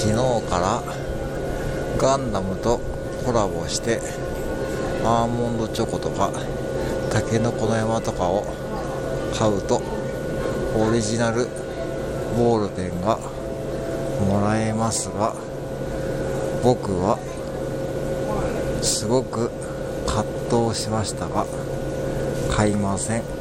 昨日からガンダムとコラボしてアーモンドチョコとかたけのこの山とかを買うとオリジナルボールペンがもらえますが僕はすごく葛藤しましたが買いません。